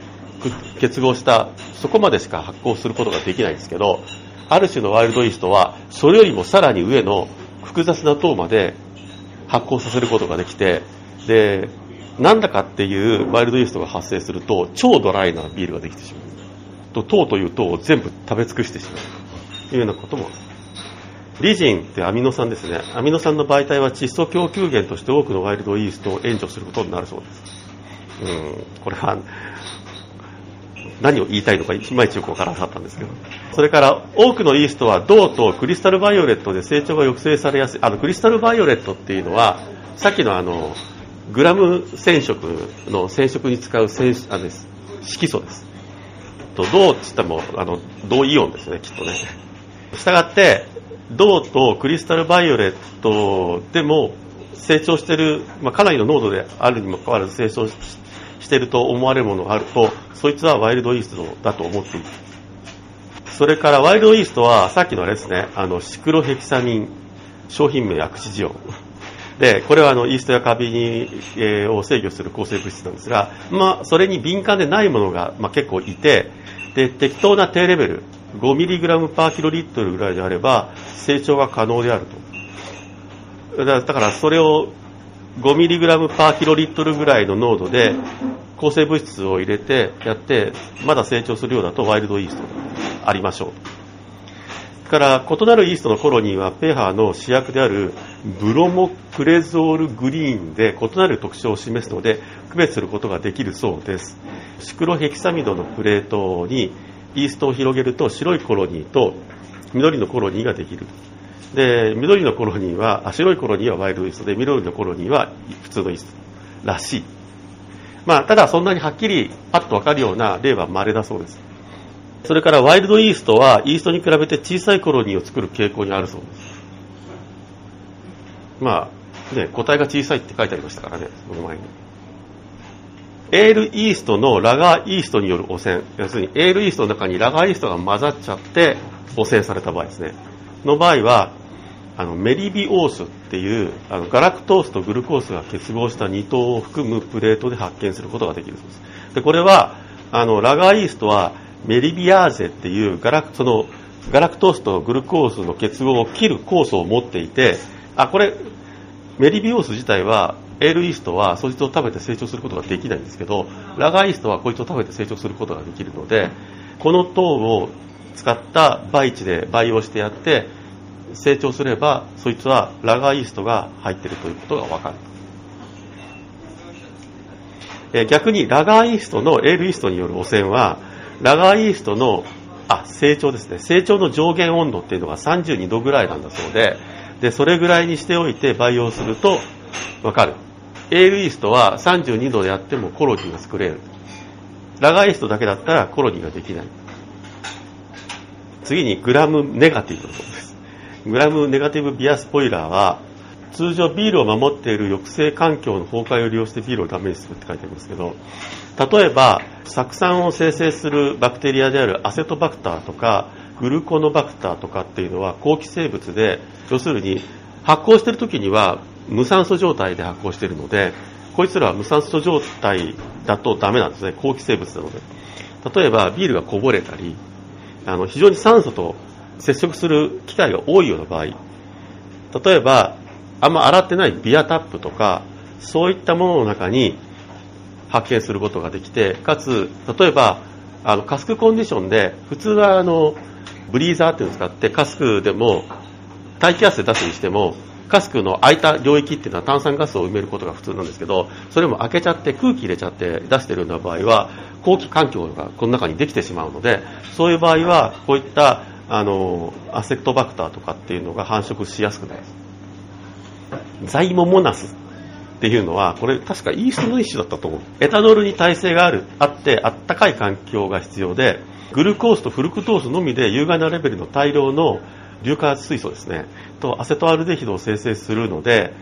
結合した、そこまでしか発酵することができないんですけど、ある種のワイルドイーストは、それよりもさらに上の複雑な糖まで発酵させることができて、で、なんだかっていうワイルドイーストが発生すると、超ドライなビールができてしまう。と糖という糖を全部食べ尽くしてしまう。というようなことも。リジンってアミノ酸ですね。アミノ酸の媒体は窒素供給源として多くのワイルドイーストを援助することになるそうです。うんこれは何を言いたいのかいまいちよくわからなかったんですけどそれから多くのイーストは銅とクリスタルバイオレットで成長が抑制されやすいあのクリスタルバイオレットっていうのはさっきのあのグラム染色の染色に使う染あです色素です。と銅っつってもあの銅イオンですよねきっとね。したがって銅とクリスタルバイオレットでも成長してる、まあ、かなりの濃度であるにもかかわらず成長ししていると思われるものがあるとそいつはワイルドイーストだと思っている。それからワイルドイーストはさっきのあれですね。あのシクロヘキサミン商品名薬師ジオン。でこれはあのイーストやカビに、えー、を制御する抗生物質なんですが、まあ、それに敏感でないものが、まあ、結構いてで適当な低レベル 5mg パーキロリットルぐらいであれば成長が可能であると。だからそれを 5mg パーキロリットルぐらいの濃度で抗生物質を入れてやってまだ成長するようだとワイルドイーストありましょう。から異なるイーストのコロニーはペーハーの主役であるブロモクレゾールグリーンで異なる特徴を示すので区別することができるそうです。シクロヘキサミドのプレートにイーストを広げると白いコロニーと緑のコロニーができる。で緑のコロニーは白いコロニーはワイルドイースト。で緑のコロニーは普通のイーストらしい。まあただそんなにはっきりパッと分かるような例は稀だそうです。それからワイルドイーストはイーストに比べて小さいコロニーを作る傾向にあるそうです。まあね個体が小さいって書いてありましたからねその前に。エールイーストのラガーイーストによる汚染。要するにエールイーストの中にラガーイーストが混ざっちゃって汚染された場合ですね。の場合はあのメリビオースっていうあのガラクトースとグルコースが結合した2糖を含むプレートで発見することができるそうです。でこれはあのラガーイーストはメリビアーゼっていうガラクそのガラクトースとグルコースの結合を切る酵素を持っていてあこれメリビオース自体はエールイーストはそいつを食べて成長することができないんですけどラガーイーストはこいつを食べて成長することができるのでこの糖を使った培地で培養してやって成長すればそいつはラガーイーストが入っているということが分かるえ逆にラガーイーストのエールイーストによる汚染はラガーイーストのあ成長ですね成長の上限温度っていうのが32度ぐらいなんだそうでで、それぐらいにしておいて培養するとわかる。エールイーストは32度でやってもコロニーが作れる。ラガーイーストだけだったらコロニーができない。次にグラムネガティブのことです。グラムネガティブビアスポイラーは通常ビールを守っている抑制環境の崩壊を利用してビールをダメージするって書いてありますけど例えば酢酸を生成するバクテリアであるアセトバクターとかグルコノバクターとかっていうのは好気生物で要するに発酵してる時には無酸素状態で発酵しているのでこいつらは無酸素状態だとダメなんですね好気生物なので例えばビールがこぼれたりあの非常に酸素と接触する機会が多いような場合例えばあんま洗ってないビアタップとかそういったものの中に発見することができてかつ例えばあのカスクコンディションで普通はあのブリーザーっていうのを使ってカスクでも大気圧で出すにしてもカスクの空いた領域っていうのは炭酸ガスを埋めることが普通なんですけどそれも開けちゃって空気入れちゃって出してるような場合は後期環境がこの中にできてしまうのでそういう場合はこういったあのアセクトバクターとかっていうのが繁殖しやすくなります。ザイモモナスっていうのはこれ確かイーストの一種だったと思う。エタノールに耐性があるあってあったかい環境が必要でグルコースとフルクトースのみで有害なレベルの大量の硫化水素ですね。とアセトアルデヒドを生成するので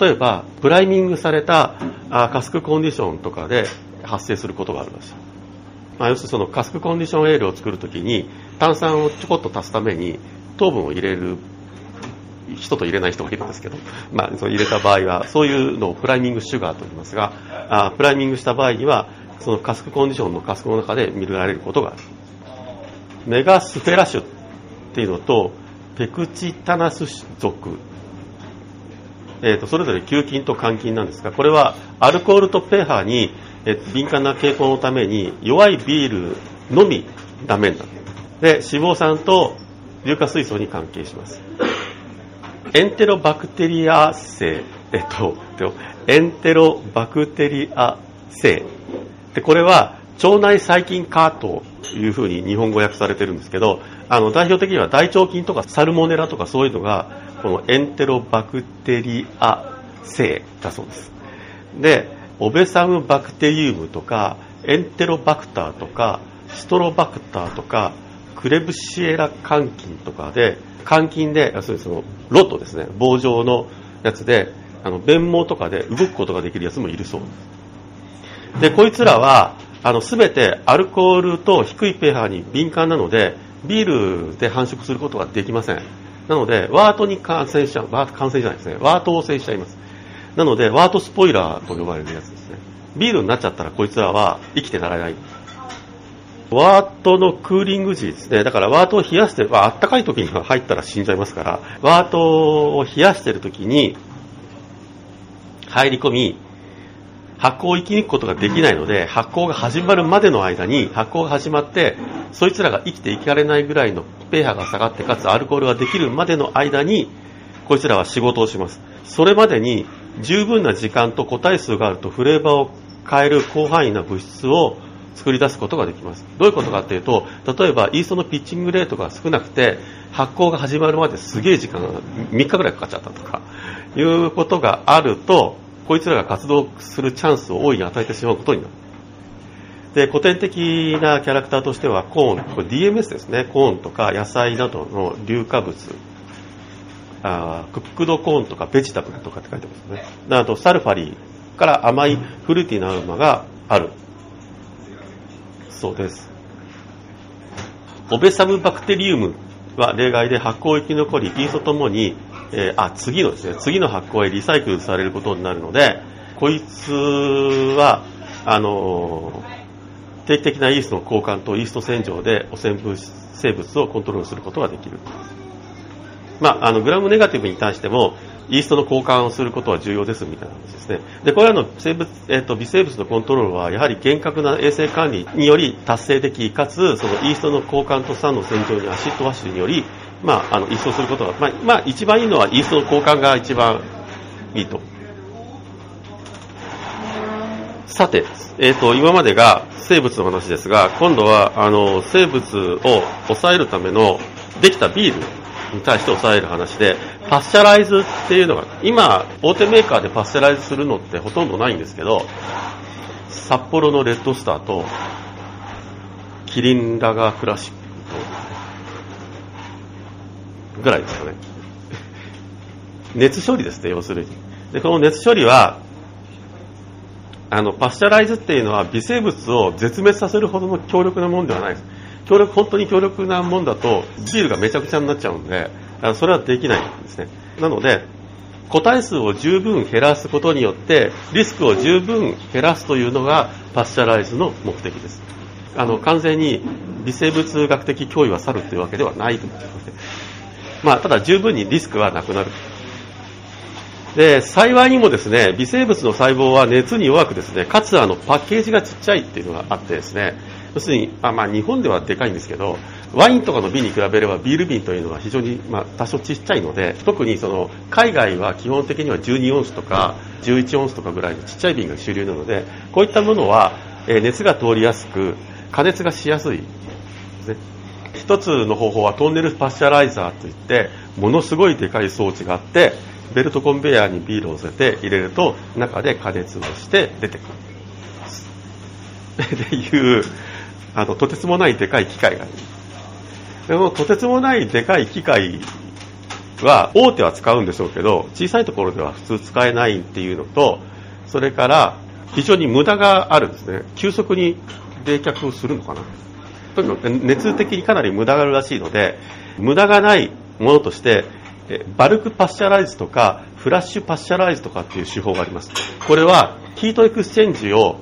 例えばプライミングされたあカスクコンディションとかで発生することがあるらしい、まあ、要するにそのカスクコンディションエールを作るときに炭酸をちょこっと足すために糖分を入れる人と入れない人がいるんですけど、まあ、その入れた場合はそういうのをプライミングシュガーと言いますがあプライミングした場合にはそのカスクコンディションのカスクの中で見られることがある。メガスフェラ種っていうのとペクチタナス属。えーと、それぞれ球菌と肝菌なんですがこれはアルコールとペーハーに、えー、敏感な傾向のために弱いビールのみダメになる。で脂肪酸と硫化水素に関係しますエンテロバクテリア性、えっと、エンテロバクテリア性。で、これは腸内細菌化というふうに日本語訳されてるんですけど、あの、代表的には大腸菌とかサルモネラとかそういうのが、このエンテロバクテリア性だそうです。で、オベサムバクテリウムとか、エンテロバクターとか、ストロバクターとか、クレブシエラ肝菌とかで、監禁で、要するにそのロットですね、棒状のやつで、あの、弁毛とかで動くことができるやつもいるそうです。で、こいつらは、あの、すべてアルコールと低いペーハーに敏感なので、ビールで繁殖することができません。なので、ワートに感染しちゃう、ワート感染じゃないですね、ワート汚染しちゃいます。なので、ワートスポイラーと呼ばれるやつですね。ビールになっちゃったらこいつらは生きてならない。ワートのクーリング時ですね。だからワートを冷やして、まあ、ったかい時に入ったら死んじゃいますから、ワートを冷やしてる時に入り込み、発酵を生き抜くことができないので、発酵が始まるまでの間に発酵が始まって、そいつらが生きていかれないぐらいのペーハが下がって、かつアルコールができるまでの間に、こいつらは仕事をします。それまでに十分な時間と個体数があるとフレーバーを変える広範囲な物質を作り出すことができます。どういうことかっていうと、例えばイーストのピッチングレートが少なくて、発酵が始まるまですげえ時間が3日ぐらいかかっちゃったとか、いうことがあると、こいつらが活動するチャンスを大いに与えてしまうことになる。で、古典的なキャラクターとしては、コーン、これ DMS ですね、コーンとか野菜などの硫化物、あクックドコーンとかベジタブルとかって書いてますね。あと、サルファリーから甘いフルーティーなアロマがある。そうです。Obesumbacterium は例外で発酵を生き残り、イーストともに、えー、あ、次のですね、次の発酵へリサイクルされることになるので、こいつは、あのー、定期的なイーストの交換とイースト洗浄で汚染微生物をコントロールすることができる。まあ、あの、 gram negative に対しても、イーストの交換をすることは重要ですみたいな話ですね。で、これらの生物、えっ、ー、と、微生物のコントロールは、やはり厳格な衛生管理により達成でき、かつ、そのイーストの交換と酸の洗浄に acid wash により、まあ、あの、一掃することが、まあ、まあ、一番いいのはイーストの交換が一番いいと。さて、えっ、ー、と、今までが生物の話ですが、今度は、あの、生物を抑えるためのできたビールに対して抑える話で、パスチャライズっていうのが、今、大手メーカーでパスチャライズするのってほとんどないんですけど、札幌のレッドスターと、キリンラガークラシックと、ぐらいですかね。熱処理ですね、要するに。で、この熱処理は、あの、パスチャライズっていうのは微生物を絶滅させるほどの強力なものではないです。強力、本当に強力なもんだと、ビールがめちゃくちゃになっちゃうんで、それはできないんですね。なので、個体数を十分減らすことによって、リスクを十分減らすというのがパスチャライズの目的です。あの、完全に微生物学的脅威は去るというわけではないと思います。まあ、ただ十分にリスクはなくなる。で、幸いにもですね、微生物の細胞は熱に弱くですね、かつあの、パッケージがちっちゃいっていうのがあってですね、要するに、あまあ、日本ではでかいんですけど、ワインとかの瓶に比べればビール瓶というのは非常に、まあ、多少ちっちゃいので、特にその海外は基本的には12オンスとか11オンスとかぐらいのちっちゃい瓶が主流なので、こういったものは、え熱が通りやすく、加熱がしやすいですね。一つの方法はトンネルパスチャライザーといって、ものすごいでかい装置があって、ベルトコンベヤーにビールを乗せて入れると、中で加熱をして出てくる。っていう、あの、とてつもないでかい機械がある。でも、とてつもないでかい機械は、大手は使うんでしょうけど、小さいところでは普通使えないっていうのと、それから、非常に無駄があるんですね。急速に冷却をするのかな。とにかく熱的にかなり無駄があるらしいので、無駄がないものとして、バルクパスチャライズとか、フラッシュパスチャライズとかっていう手法があります。これは、ヒートエクスチェンジを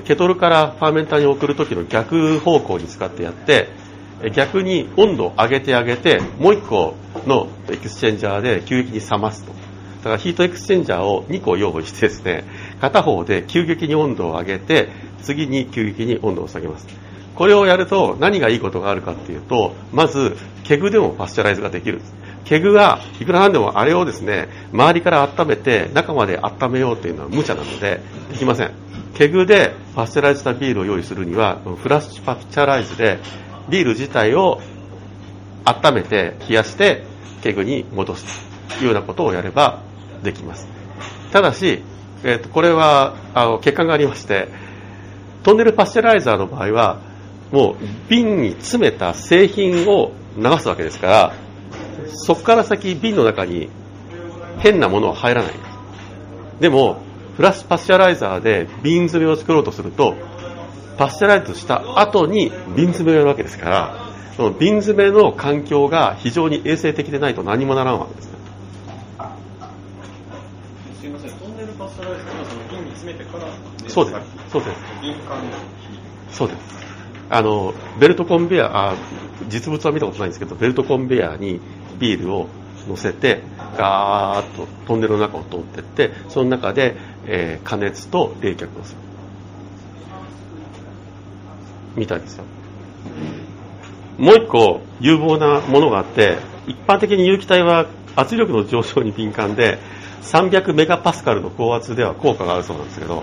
ケトルからファーメンターに送る時の逆方向に使ってやって逆に温度を上げて上げてもう1個のエクスチェンジャーで急激に冷ますと。だから heat exchanger を2個用意してですね片方で急激に温度を上げて次に急激に温度を下げます。これをやると何がいいことがあるかっていうとまずケグでも pasteurize ができるんです。ケグがいくらなんでもあれをですね周りから温めて中まで温めようというのは無茶なのでできません。ケグで pasteurize したビールを用意するには flash pasteurize でビール自体を温めて冷やしてケグに戻すというようなことをやればできます。ただし、えー、とこれはあの欠陥がありましてトンネルパスチャライザーの場合はもう瓶に詰めた製品を流すわけですからそこから先瓶の中に変なものは入らない。でもフラッシュパスチャライザーで瓶詰めを作ろうとすると、パスチャライズした後に瓶詰めをやるわけですから、その瓶詰めの環境が非常に衛生的でないと何もならんわけですね。すいません、トンネルパスチャライズはその瓶に詰めてからそうです。そうです。瓶管そうです。あの、ベルトコンベヤー、実物は見たことないんですけど、ベルトコンベヤーにビールを乗せて、ガーッとトンネルの中を通っていって、その中で、えー、加熱と冷却をする。みたいですよ。もう一個有望なものがあって、一般的に有機体は圧力の上昇に敏感で、300メガパスカルの高圧では効果があるそうなんですけど、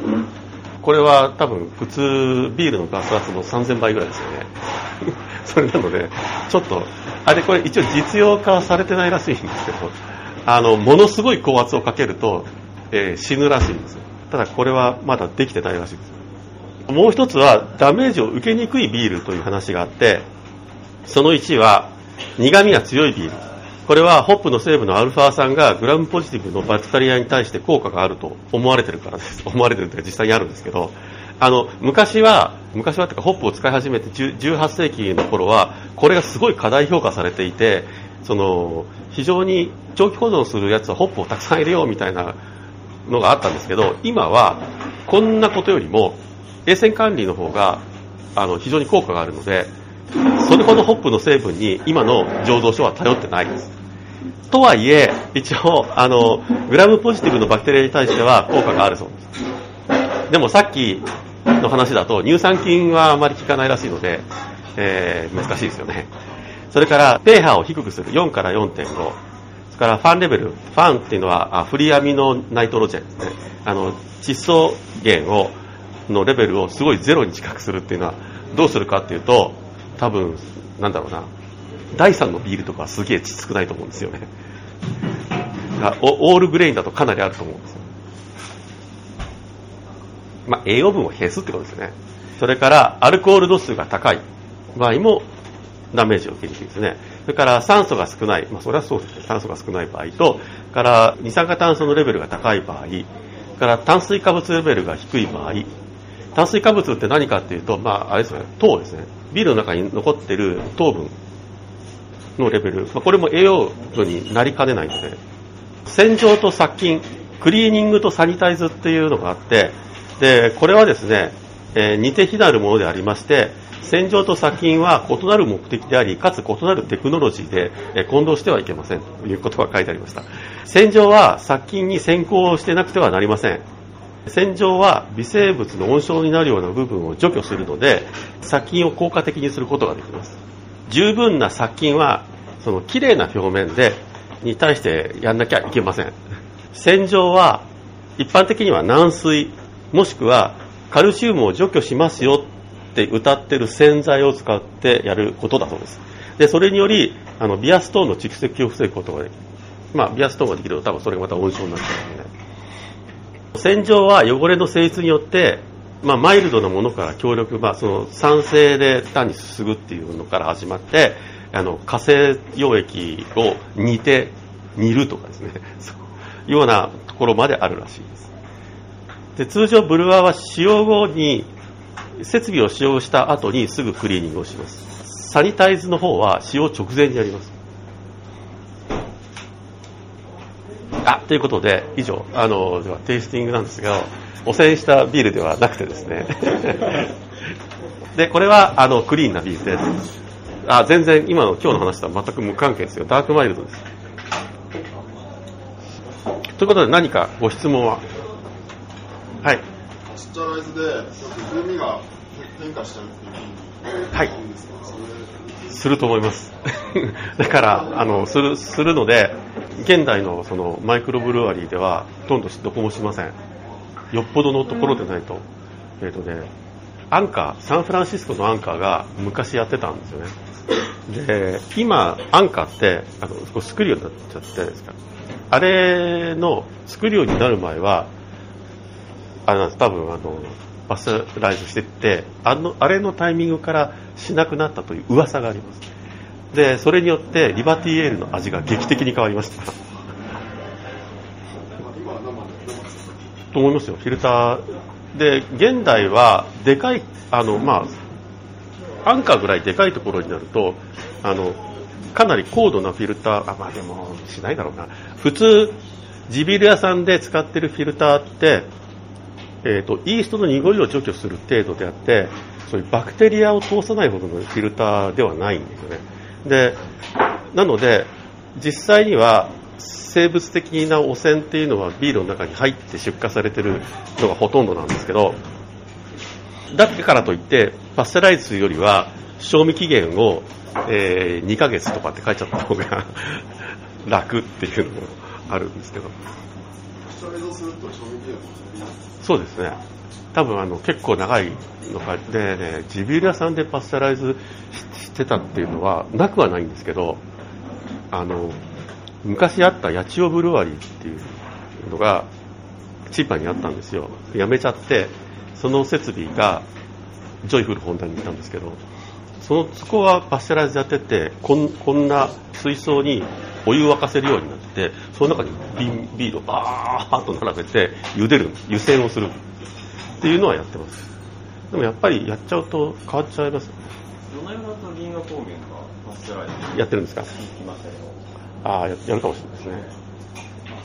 これは多分普通ビールのガス圧の3000倍ぐらいですよね。それなので、ちょっと、あれこれ一応実用化はされてないらしいんですけど、あの、ものすごい高圧をかけると、えー、死ぬらしいんですよ。ただこれはまだできてないらしいです。もう一つはダメージを受けにくいビールという話があって、その1は苦味が強いビール。これはホップの成分のアルファ酸がグラムポジティブのバクテリアに対して効果があると思われてるからです。思われてるというか実際にあるんですけど、あの、昔は、昔はというかホップを使い始めて18世紀の頃は、これがすごい過大評価されていて、その、非常に長期保存するやつはホップをたくさん入れようみたいなのがあったんですけど、今はこんなことよりも衛生管理の方があの非常に効果があるので、それほどホップの成分に今の醸造所は頼ってないです。とはいえ、一応、あの、グラムポジティブのバクテリアに対しては効果があるそうです。でもさっきの話だと乳酸菌はあまり効かないらしいので、えー、難しいですよね。それから、ペーハーを低くする。4から4.5。から、ファンレベル。ファンっていうのは、フリアミノナイトロジェンですね。あの、窒素源を、のレベルをすごいゼロに近くするっていうのは、どうするかっていうと、多分、なんだろうな、第3のビールとかはすげえ少ないと思うんですよね。オールグレインだとかなりあると思うんですよ。まあ、栄養分を減すってことですよね。それから、アルコール度数が高い場合もダメージを受けにくいですね。それから酸素が少ない、まあ、それはそうですね。酸素が少ない場合と、から二酸化炭素のレベルが高い場合、から炭水化物レベルが低い場合、炭水化物って何かっていうと、まあ、あれですね、糖ですね。ビールの中に残っている糖分のレベル、まあ、これも栄養素になりかねないので、洗浄と殺菌、クリーニングとサニタイズっていうのがあって、で、これはですね、えー、似て非なるものでありまして、洗浄と殺菌は異なる目的であり、かつ異なるテクノロジーで、え、混同してはいけませんということが書いてありました。洗浄は殺菌に先行してなくてはなりません。洗浄は微生物の温床になるような部分を除去するので、殺菌を効果的にすることができます。十分な殺菌は、その綺麗な表面で、に対してやんなきゃいけません。洗浄は、一般的には軟水、もしくはカルシウムを除去しますよって歌ってる洗剤を使ってやることだそうです。で、それにより、あの、ビアストーンの蓄積を防ぐことができる。まあ、ビアストーンができると多分それがまた温床になっちゃうんでね。洗浄は汚れの性質によって、まあ、マイルドなものから強力、まあ、その酸性で単にすすぐっていうのから始まって、あの、火星溶液を煮て、煮るとかですね、そういうようなところまであるらしいです。で通常ブルワーは使用後に設備を使用した後にすぐクリーニングをします。サニタイズの方は使用直前にやります。あということで以上。あのではテイスティングなんですが汚染したビールではなくてですね。でこれはあのクリーンなビールです。あ全然今の今日の話とは全く無関係ですよ。ダークマイルドです。ということで何かご質問は？はい。パスチャライズで、風味が変化しちゃうっていうはい。すると思います。だから、あの、する、するので、現代のそのマイクロブルワリーでは、ほとんどどこもしません。よっぽどのところでないと。えっ、ー、とね、アンカー、サンフランシスコのアンカーが昔やってたんですよね。で、今、アンカーって、あの、作るようになっちゃってないですか。あれの作るようになる前は、あの多分あのバスライズしてってあのあれのタイミングからしなくなったという噂があります。でそれによってリバティエールの味が劇的に変わりました。と思いますよ。フィルター。で現代はでかいあのまあアンカーぐらいでかいところになるとあのかなり高度なフィルターあまあでもしないだろうな。普通地ビール屋さんで使ってるフィルターってえーと、イーストの濁りを除去する程度であってそういうバクテリアを通さないほどのフィルターではないんですよねでなので実際には生物的な汚染っていうのはビールの中に入って出荷されてるのがほとんどなんですけどだからといってパステライズよりは賞味期限を、えー、2ヶ月とかって書いちゃった方が 楽っていうのもあるんですけど。そうですね。多分あの結構長いのかでね、地ビール屋さんでパスチャライズしてたっていうのはなくはないんですけど、あの、昔あった八千代ブルワリーっていうのが千葉にあったんですよ。やめちゃって、その設備がジョイフルホンダに行ったんですけど、そのそこはパスチャライズやっててこんこんな水槽にお湯を沸かせるようになってその中にビールをバーッと並べて茹でる湯煎をする。っていうのはやってます。でもやっぱりやっちゃうと変わっちゃいます米山と銀河高原がパスチャライズやってるんですか？ああややるかもしれないですね。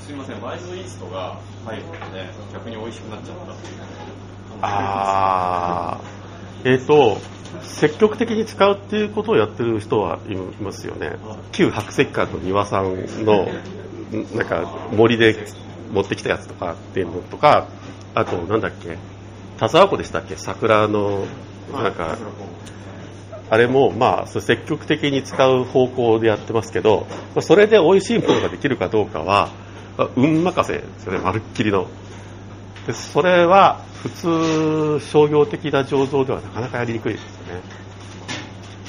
すいません。バイズイーストが入るので逆に美味しくなっちゃったっていう。ああえっ、ー、と積極的に使うっていうことをやってる人はいますよね。旧白石館の庭さんの、なんか森で持ってきたやつとかっていうのとか、あとなんだっけ、田沢湖でしたっけ桜の、なんか、あれも、まあ、積極的に使う方向でやってますけど、それで美味しいものができるかどうかは、運任せですよね、まるっきりの。でそれは普通商業的な醸造ではなかなかやりにくいですよね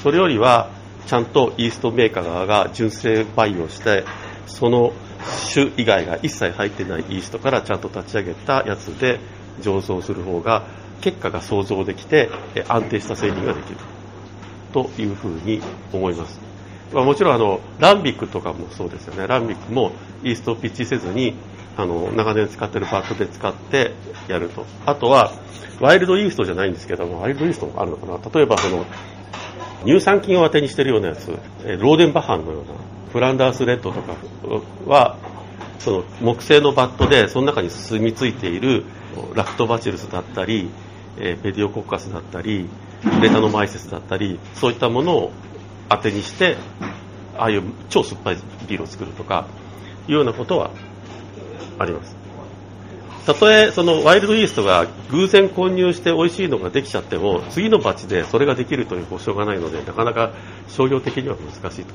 それよりはちゃんとイーストメーカー側が純正培養してその種以外が一切入ってないイーストからちゃんと立ち上げたやつで醸造する方が結果が想像できて安定した製品ができるというふうに思います。ま、もちろんあのランビックとかもそうですよね。ランビックもイーストをピッチせずにあの長年使ってるバットで使ってやると。あとはワイルドイーストじゃないんですけども、ワイルドイーストもあるのかな。例えばその乳酸菌を当てにしてるようなやつ、ローデンバハンのようなフランダースレッドとかはその木製のバットでその中に住み着いているラクトバチルスだったり、えペディオコッカスだったりレタノマイセスだったりそういったものを当てにしてああいう超酸っぱいビールを作るとかいうようなことはあります。たとえそのワイルドイーストが偶然混入して美味しいのができちゃっても次のバチでそれができるという保証がないのでなかなか商業的には難しいと。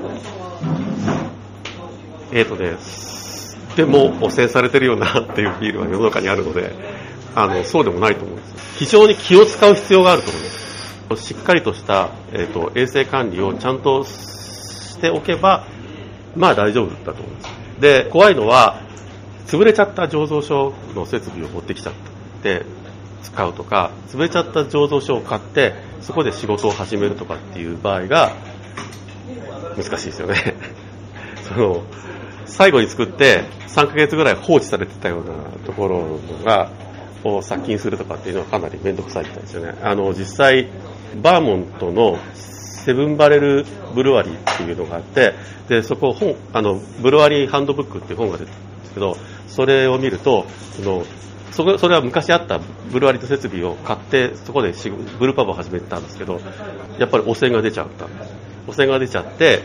思いますえーとね、でも汚染されてるよなっていうビールは世の中にあるので、あの、そうでもないと思うんです。非常に気を使う必要があると思います。しっかりとした、えーと衛生管理をちゃんとしておけば、まあ大丈夫だと思います。で、怖いのは、潰れちゃった醸造所の設備を持ってきちゃって使うとか、潰れちゃった醸造所を買って、そこで仕事を始めるとかっていう場合が難しいですよね。その最後に作って3ヶ月ぐらい放置されてたようなところがを殺菌するとかっていうのはかなり面倒くさいみたいですよね。あの実際バーモントのセブンバレルブルワリーっていうのがあってでそこ本あのブルワリーハンドブックっていう本が出てるんですけどそれを見るとそのそこそれは昔あったブルワリーの設備を買ってそこでブルパブを始めたんですけどやっぱり汚染が出ちゃった汚染が出ちゃって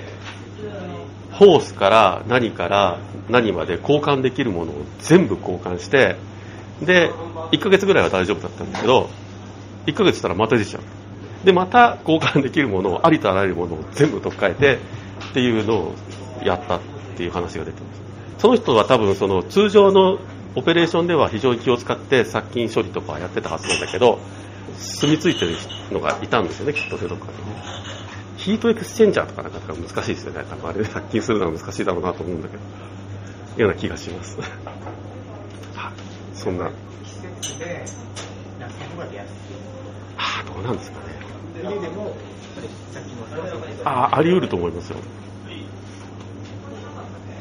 ホースから何から何まで交換できるものを全部交換してで1ヶ月ぐらいは大丈夫だったんだけど1ヶ月したらまた出ちゃうでまた交換できるものをありとあらゆるものを全部取っ換えてっていうのをやったっていう話が出てますその人は多分その通常のオペレーションでは非常に気を使って殺菌処理とかやってたはずなんだけど住み着いてるのがいたんですよねきっとねどっかにねヒートエクスチェンジャーとかなかなか難しいですよね。多分あれで殺菌するのは難しいだろうなと思うんだけど。ような気がします。はいそんな。季節で夏の方が出やすい。ああ、どうなんですかね。ああ、あり得ると思いますよ。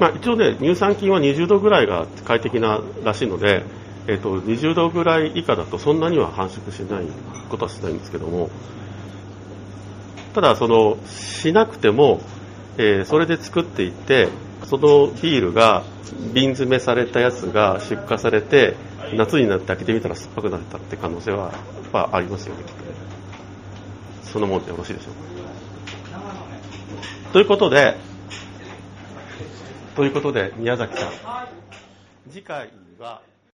まあ一応ね、乳酸菌は20度ぐらいが快適ならしいので、えっ、と、20度ぐらい以下だとそんなには繁殖しないことはしないんですけども、ただその、しなくても、えーそれで作っていって、そのビールが瓶詰めされたやつが出荷されて、夏になって開けてみたら酸っぱくなったって可能性は、やっぱありますよね、きっとね。そのもんでよろしいでしょうか。ということで、ということで、宮崎さん、次回は、